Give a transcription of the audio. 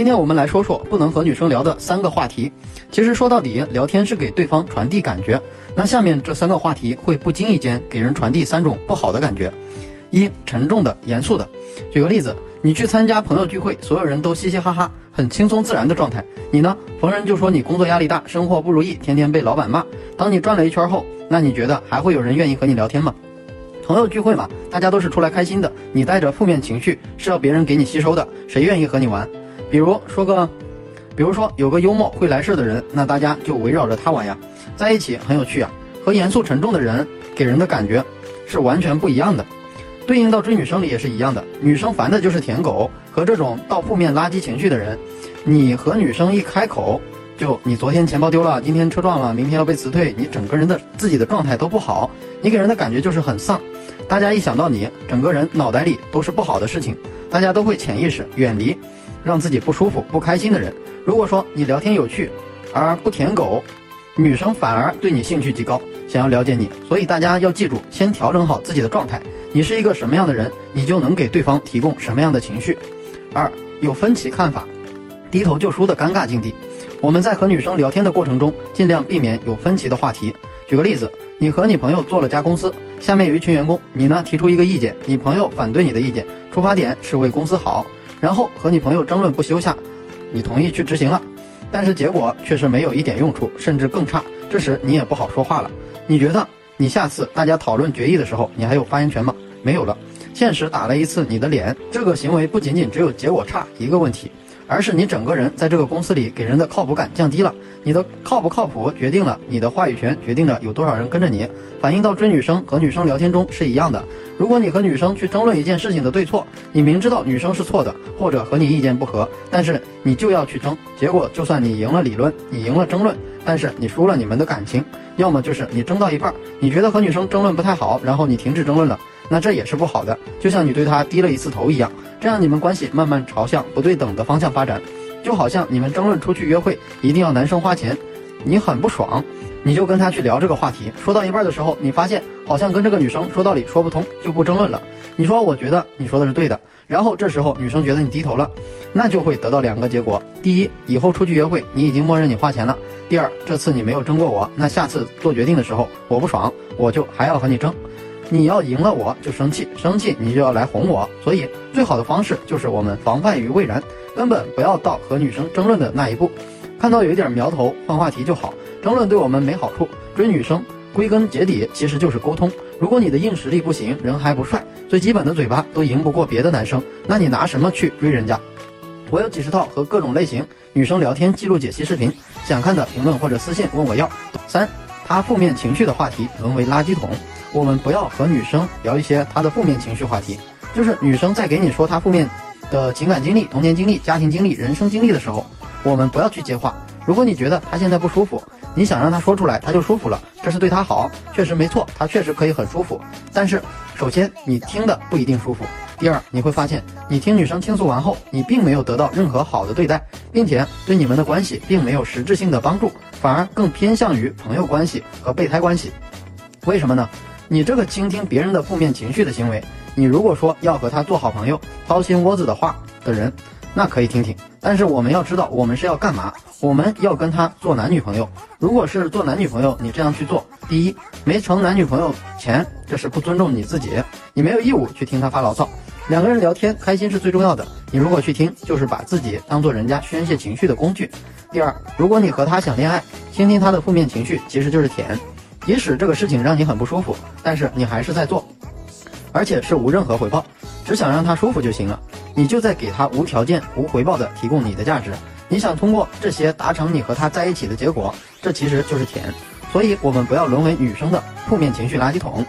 今天我们来说说不能和女生聊的三个话题。其实说到底，聊天是给对方传递感觉。那下面这三个话题会不经意间给人传递三种不好的感觉：一、沉重的、严肃的。举个例子，你去参加朋友聚会，所有人都嘻嘻哈哈，很轻松自然的状态。你呢，逢人就说你工作压力大，生活不如意，天天被老板骂。当你转了一圈后，那你觉得还会有人愿意和你聊天吗？朋友聚会嘛，大家都是出来开心的。你带着负面情绪是要别人给你吸收的，谁愿意和你玩？比如说个，比如说有个幽默会来事的人，那大家就围绕着他玩呀，在一起很有趣啊。和严肃沉重的人给人的感觉是完全不一样的。对应到追女生里也是一样的，女生烦的就是舔狗和这种倒负面垃圾情绪的人。你和女生一开口，就你昨天钱包丢了，今天车撞了，明天要被辞退，你整个人的自己的状态都不好，你给人的感觉就是很丧。大家一想到你，整个人脑袋里都是不好的事情，大家都会潜意识远离。让自己不舒服、不开心的人，如果说你聊天有趣，而不舔狗，女生反而对你兴趣极高，想要了解你。所以大家要记住，先调整好自己的状态。你是一个什么样的人，你就能给对方提供什么样的情绪。二有分歧看法，低头就输的尴尬境地。我们在和女生聊天的过程中，尽量避免有分歧的话题。举个例子，你和你朋友做了家公司，下面有一群员工，你呢提出一个意见，你朋友反对你的意见，出发点是为公司好。然后和你朋友争论不休下，你同意去执行了，但是结果却是没有一点用处，甚至更差。这时你也不好说话了。你觉得你下次大家讨论决议的时候，你还有发言权吗？没有了。现实打了一次你的脸。这个行为不仅仅只有结果差一个问题。而是你整个人在这个公司里给人的靠谱感降低了，你的靠不靠谱决定了你的话语权，决定了有多少人跟着你。反映到追女生和女生聊天中是一样的。如果你和女生去争论一件事情的对错，你明知道女生是错的，或者和你意见不合，但是你就要去争，结果就算你赢了理论，你赢了争论，但是你输了你们的感情。要么就是你争到一半，你觉得和女生争论不太好，然后你停止争论了。那这也是不好的，就像你对他低了一次头一样，这样你们关系慢慢朝向不对等的方向发展，就好像你们争论出去约会一定要男生花钱，你很不爽，你就跟他去聊这个话题，说到一半的时候，你发现好像跟这个女生说道理说不通，就不争论了。你说我觉得你说的是对的，然后这时候女生觉得你低头了，那就会得到两个结果：第一，以后出去约会你已经默认你花钱了；第二，这次你没有争过我，那下次做决定的时候我不爽，我就还要和你争。你要赢了我就生气，生气你就要来哄我，所以最好的方式就是我们防范于未然，根本不要到和女生争论的那一步。看到有一点苗头，换话题就好。争论对我们没好处。追女生归根结底其实就是沟通。如果你的硬实力不行，人还不帅，最基本的嘴巴都赢不过别的男生，那你拿什么去追人家？我有几十套和各种类型女生聊天记录解析视频，想看的评论或者私信问我要。三，他负面情绪的话题沦为垃圾桶。我们不要和女生聊一些她的负面情绪话题，就是女生在给你说她负面的情感经历、童年经历、家庭经历、人生经历的时候，我们不要去接话。如果你觉得她现在不舒服，你想让她说出来，她就舒服了，这是对她好，确实没错，她确实可以很舒服。但是，首先你听的不一定舒服，第二你会发现，你听女生倾诉完后，你并没有得到任何好的对待，并且对你们的关系并没有实质性的帮助，反而更偏向于朋友关系和备胎关系。为什么呢？你这个倾听别人的负面情绪的行为，你如果说要和他做好朋友、掏心窝子的话的人，那可以听听。但是我们要知道，我们是要干嘛？我们要跟他做男女朋友。如果是做男女朋友，你这样去做，第一，没成男女朋友前，这是不尊重你自己，你没有义务去听他发牢骚。两个人聊天开心是最重要的，你如果去听，就是把自己当做人家宣泄情绪的工具。第二，如果你和他想恋爱，倾听他的负面情绪，其实就是舔。即使这个事情让你很不舒服，但是你还是在做，而且是无任何回报，只想让他舒服就行了。你就在给他无条件、无回报的提供你的价值。你想通过这些达成你和他在一起的结果，这其实就是甜。所以，我们不要沦为女生的负面情绪垃圾桶。